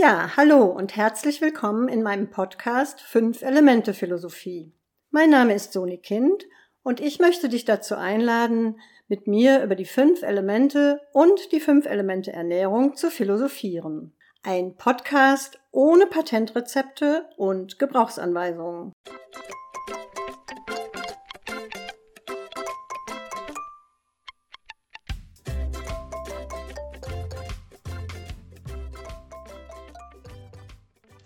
Ja, hallo und herzlich willkommen in meinem Podcast Fünf Elemente Philosophie. Mein Name ist Soni Kind und ich möchte dich dazu einladen, mit mir über die fünf Elemente und die fünf Elemente Ernährung zu philosophieren. Ein Podcast ohne Patentrezepte und Gebrauchsanweisungen.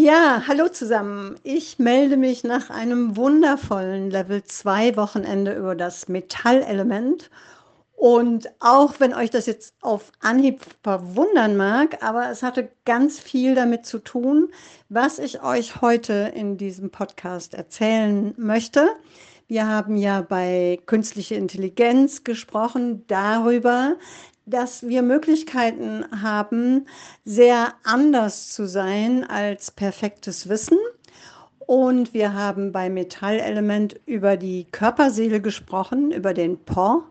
Ja, hallo zusammen. Ich melde mich nach einem wundervollen Level 2 Wochenende über das Metallelement. Und auch wenn euch das jetzt auf Anhieb verwundern mag, aber es hatte ganz viel damit zu tun, was ich euch heute in diesem Podcast erzählen möchte. Wir haben ja bei künstlicher Intelligenz gesprochen darüber, dass wir Möglichkeiten haben, sehr anders zu sein als perfektes Wissen. Und wir haben bei Metallelement über die Körperseele gesprochen, über den Po.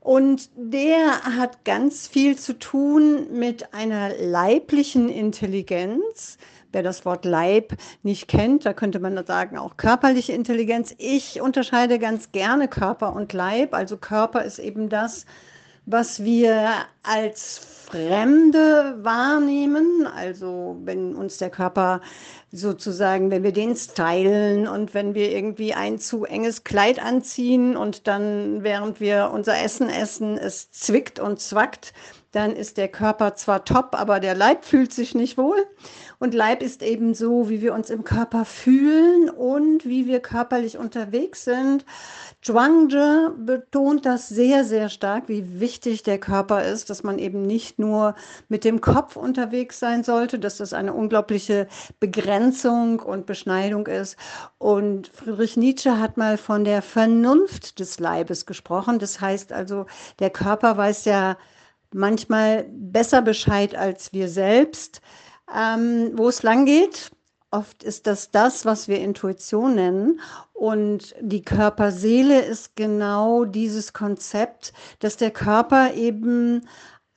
Und der hat ganz viel zu tun mit einer leiblichen Intelligenz. Wer das Wort Leib nicht kennt, da könnte man sagen auch körperliche Intelligenz. Ich unterscheide ganz gerne Körper und Leib. Also Körper ist eben das, was wir als Fremde wahrnehmen, also wenn uns der Körper sozusagen, wenn wir den stylen und wenn wir irgendwie ein zu enges Kleid anziehen und dann, während wir unser Essen essen, es zwickt und zwackt, dann ist der Körper zwar top, aber der Leib fühlt sich nicht wohl. Und Leib ist eben so, wie wir uns im Körper fühlen und wie wir körperlich unterwegs sind. Zhuangzi betont das sehr, sehr stark, wie wichtig der Körper ist, dass man eben nicht nur mit dem Kopf unterwegs sein sollte, dass das eine unglaubliche Begrenzung und Beschneidung ist. Und Friedrich Nietzsche hat mal von der Vernunft des Leibes gesprochen. Das heißt also, der Körper weiß ja manchmal besser Bescheid als wir selbst ähm, wo es lang geht. Oft ist das das, was wir Intuition nennen. Und die Körperseele ist genau dieses Konzept, dass der Körper eben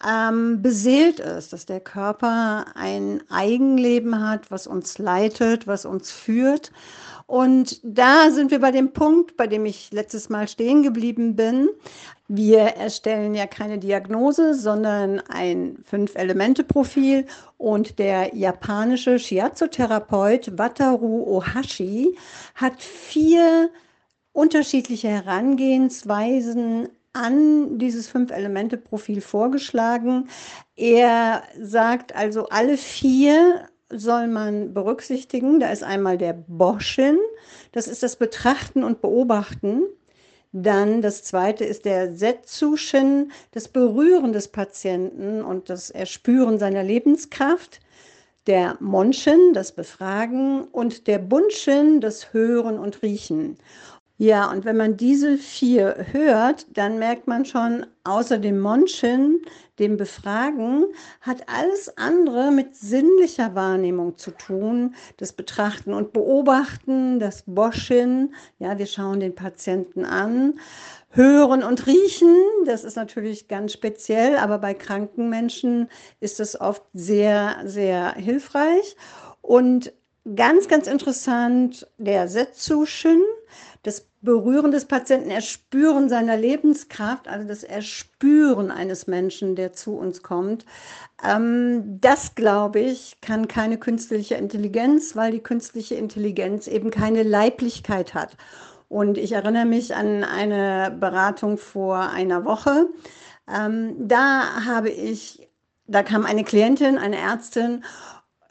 ähm, beseelt ist, dass der Körper ein Eigenleben hat, was uns leitet, was uns führt. Und da sind wir bei dem Punkt, bei dem ich letztes Mal stehen geblieben bin. Wir erstellen ja keine Diagnose, sondern ein Fünf-Elemente-Profil. Und der japanische Shiatsu-Therapeut Wataru Ohashi hat vier unterschiedliche Herangehensweisen an dieses Fünf-Elemente-Profil vorgeschlagen. Er sagt also, alle vier soll man berücksichtigen. Da ist einmal der Boschen, das ist das Betrachten und Beobachten. Dann das zweite ist der Setsushin, das Berühren des Patienten und das Erspüren seiner Lebenskraft. Der Monschen, das Befragen und der Bunshin, das Hören und Riechen. Ja, und wenn man diese vier hört, dann merkt man schon, außer dem Monschen, dem Befragen, hat alles andere mit sinnlicher Wahrnehmung zu tun. Das Betrachten und Beobachten, das Boschen, ja, wir schauen den Patienten an. Hören und riechen, das ist natürlich ganz speziell, aber bei kranken Menschen ist es oft sehr, sehr hilfreich. Und ganz, ganz interessant, der Setsushin, Berühren des Patienten, Erspüren seiner Lebenskraft, also das Erspüren eines Menschen, der zu uns kommt. Ähm, das, glaube ich, kann keine künstliche Intelligenz, weil die künstliche Intelligenz eben keine Leiblichkeit hat. Und ich erinnere mich an eine Beratung vor einer Woche. Ähm, da habe ich, da kam eine Klientin, eine Ärztin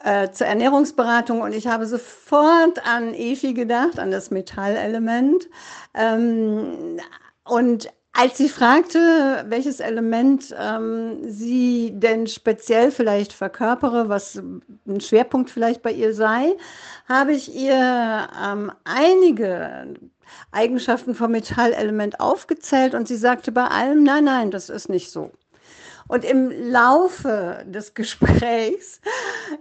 äh, zur Ernährungsberatung und ich habe sofort an Efi gedacht, an das Metallelement. Ähm, und als sie fragte, welches Element ähm, sie denn speziell vielleicht verkörpere, was ein Schwerpunkt vielleicht bei ihr sei, habe ich ihr ähm, einige Eigenschaften vom Metallelement aufgezählt und sie sagte bei allem, nein, nein, das ist nicht so. Und im Laufe des Gesprächs,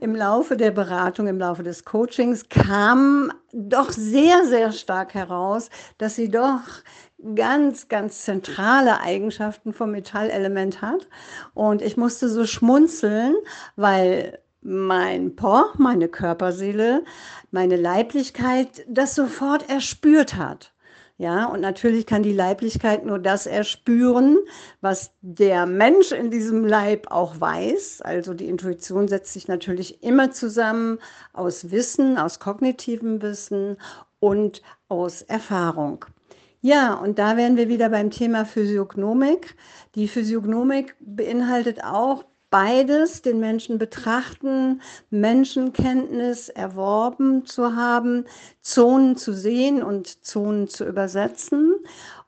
im Laufe der Beratung, im Laufe des Coachings kam doch sehr, sehr stark heraus, dass sie doch ganz, ganz zentrale Eigenschaften vom Metallelement hat. Und ich musste so schmunzeln, weil mein Po, meine Körperseele, meine Leiblichkeit das sofort erspürt hat. Ja, und natürlich kann die Leiblichkeit nur das erspüren, was der Mensch in diesem Leib auch weiß. Also die Intuition setzt sich natürlich immer zusammen aus Wissen, aus kognitivem Wissen und aus Erfahrung. Ja, und da wären wir wieder beim Thema Physiognomik. Die Physiognomik beinhaltet auch beides, den Menschen betrachten, Menschenkenntnis erworben zu haben, Zonen zu sehen und Zonen zu übersetzen.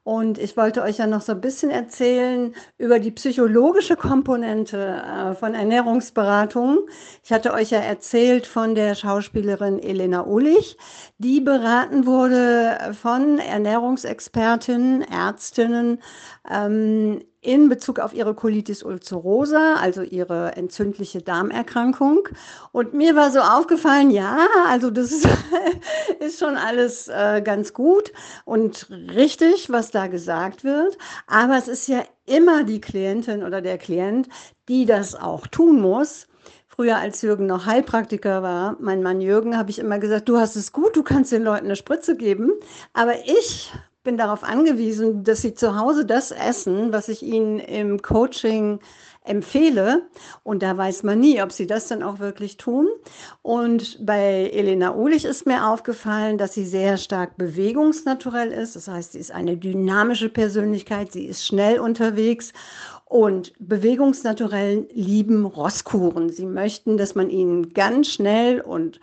Und ich wollte euch ja noch so ein bisschen erzählen über die psychologische Komponente äh, von Ernährungsberatung. Ich hatte euch ja erzählt von der Schauspielerin Elena Ulich, die beraten wurde von Ernährungsexpertinnen, Ärztinnen ähm, in Bezug auf ihre Colitis ulcerosa, also ihre entzündliche Darmerkrankung. Und mir war so aufgefallen, ja, also das ist, schon alles äh, ganz gut und richtig, was da gesagt wird. Aber es ist ja immer die Klientin oder der Klient, die das auch tun muss. Früher, als Jürgen noch Heilpraktiker war, mein Mann Jürgen, habe ich immer gesagt, du hast es gut, du kannst den Leuten eine Spritze geben. Aber ich bin darauf angewiesen, dass sie zu Hause das essen, was ich ihnen im Coaching empfehle. Und da weiß man nie, ob sie das dann auch wirklich tun. Und bei Elena Ulich ist mir aufgefallen, dass sie sehr stark bewegungsnaturell ist. Das heißt, sie ist eine dynamische Persönlichkeit, sie ist schnell unterwegs. Und Bewegungsnaturellen lieben Rosskuren. Sie möchten, dass man ihnen ganz schnell und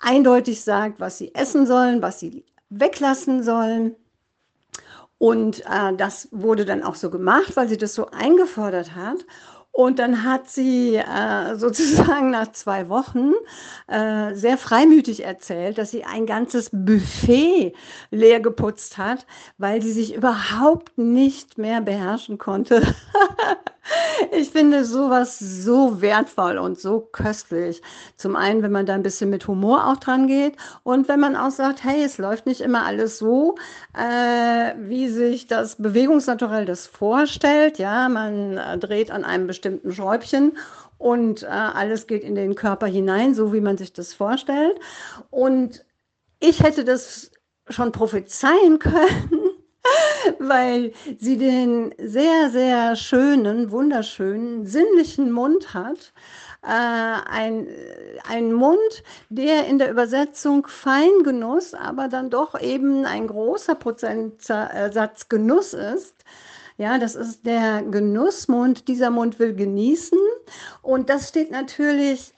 eindeutig sagt, was sie essen sollen, was sie weglassen sollen. Und äh, das wurde dann auch so gemacht, weil sie das so eingefordert hat. Und dann hat sie äh, sozusagen nach zwei Wochen äh, sehr freimütig erzählt, dass sie ein ganzes Buffet leer geputzt hat, weil sie sich überhaupt nicht mehr beherrschen konnte. Ich finde sowas so wertvoll und so köstlich. Zum einen, wenn man da ein bisschen mit Humor auch dran geht und wenn man auch sagt, hey, es läuft nicht immer alles so, äh, wie sich das Bewegungsnaturell das vorstellt. Ja, man äh, dreht an einem bestimmten Schräubchen und äh, alles geht in den Körper hinein, so wie man sich das vorstellt. Und ich hätte das schon prophezeien können weil sie den sehr, sehr schönen, wunderschönen, sinnlichen Mund hat. Äh, ein, ein Mund, der in der Übersetzung Feingenuss, aber dann doch eben ein großer Prozentsatz Genuss ist. Ja, das ist der Genussmund. Dieser Mund will genießen. Und das steht natürlich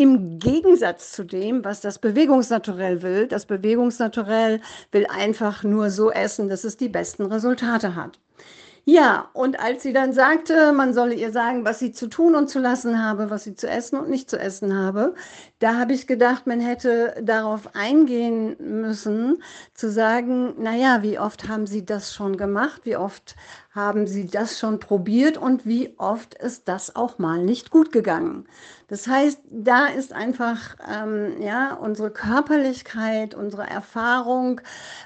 im Gegensatz zu dem, was das Bewegungsnaturell will. Das Bewegungsnaturell will einfach nur so essen, dass es die besten Resultate hat. Ja, und als sie dann sagte, man solle ihr sagen, was sie zu tun und zu lassen habe, was sie zu essen und nicht zu essen habe, da habe ich gedacht, man hätte darauf eingehen müssen, zu sagen, naja, wie oft haben Sie das schon gemacht, wie oft haben Sie das schon probiert und wie oft ist das auch mal nicht gut gegangen. Das heißt, da ist einfach ähm, ja unsere Körperlichkeit, unsere Erfahrung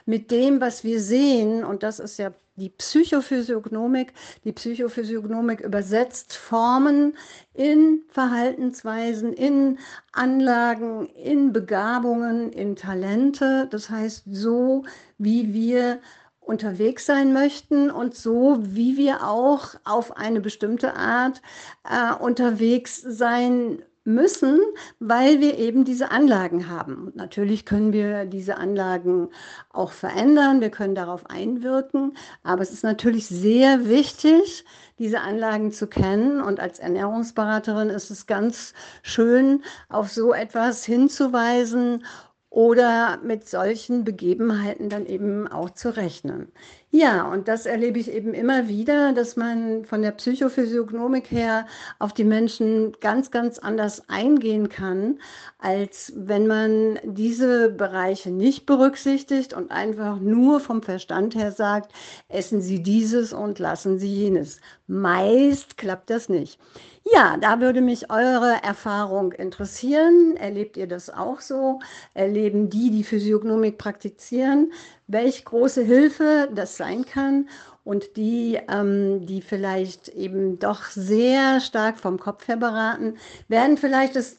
mit dem, was wir sehen, und das ist ja die Psychophysiognomik. Die Psychophysiognomik übersetzt Formen in Verhaltensweisen, in Anlagen, in Begabungen, in Talente. Das heißt, so wie wir unterwegs sein möchten und so, wie wir auch auf eine bestimmte Art äh, unterwegs sein müssen, weil wir eben diese Anlagen haben. Und natürlich können wir diese Anlagen auch verändern, wir können darauf einwirken, aber es ist natürlich sehr wichtig, diese Anlagen zu kennen. Und als Ernährungsberaterin ist es ganz schön, auf so etwas hinzuweisen oder mit solchen Begebenheiten dann eben auch zu rechnen. Ja, und das erlebe ich eben immer wieder, dass man von der Psychophysiognomik her auf die Menschen ganz, ganz anders eingehen kann, als wenn man diese Bereiche nicht berücksichtigt und einfach nur vom Verstand her sagt, essen Sie dieses und lassen Sie jenes. Meist klappt das nicht. Ja, da würde mich eure Erfahrung interessieren. Erlebt ihr das auch so? Erleben die, die Physiognomik praktizieren, welch große Hilfe das sein kann? und die, ähm, die vielleicht eben doch sehr stark vom Kopf her beraten, werden vielleicht das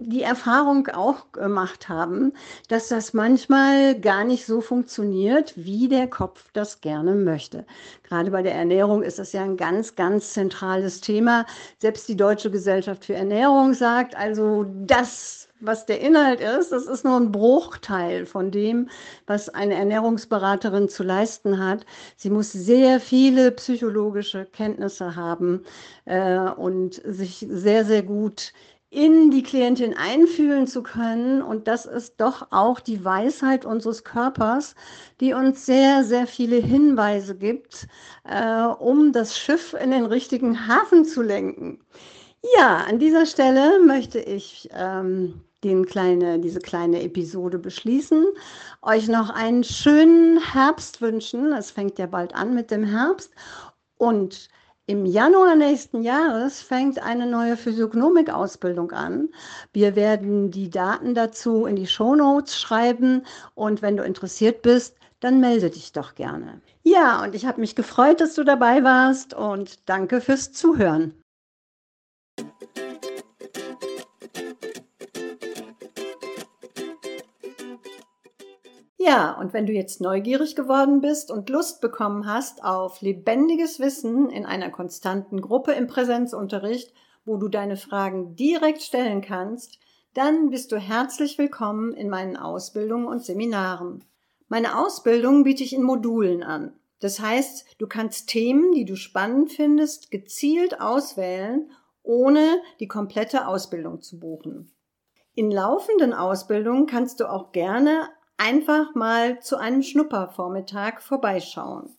die Erfahrung auch gemacht haben, dass das manchmal gar nicht so funktioniert, wie der Kopf das gerne möchte. Gerade bei der Ernährung ist das ja ein ganz, ganz zentrales Thema. Selbst die Deutsche Gesellschaft für Ernährung sagt, also das, was der Inhalt ist, das ist nur ein Bruchteil von dem, was eine Ernährungsberaterin zu leisten hat. Sie muss sehr viele psychologische Kenntnisse haben äh, und sich sehr, sehr gut in die Klientin einfühlen zu können. Und das ist doch auch die Weisheit unseres Körpers, die uns sehr, sehr viele Hinweise gibt, äh, um das Schiff in den richtigen Hafen zu lenken. Ja, an dieser Stelle möchte ich ähm, den kleine, diese kleine Episode beschließen. Euch noch einen schönen Herbst wünschen. Es fängt ja bald an mit dem Herbst. Und im Januar nächsten Jahres fängt eine neue Physiognomik-Ausbildung an. Wir werden die Daten dazu in die Shownotes schreiben und wenn du interessiert bist, dann melde dich doch gerne. Ja, und ich habe mich gefreut, dass du dabei warst und danke fürs Zuhören. Ja, und wenn du jetzt neugierig geworden bist und Lust bekommen hast auf lebendiges Wissen in einer konstanten Gruppe im Präsenzunterricht, wo du deine Fragen direkt stellen kannst, dann bist du herzlich willkommen in meinen Ausbildungen und Seminaren. Meine Ausbildung biete ich in Modulen an. Das heißt, du kannst Themen, die du spannend findest, gezielt auswählen, ohne die komplette Ausbildung zu buchen. In laufenden Ausbildungen kannst du auch gerne einfach mal zu einem Schnuppervormittag vorbeischauen.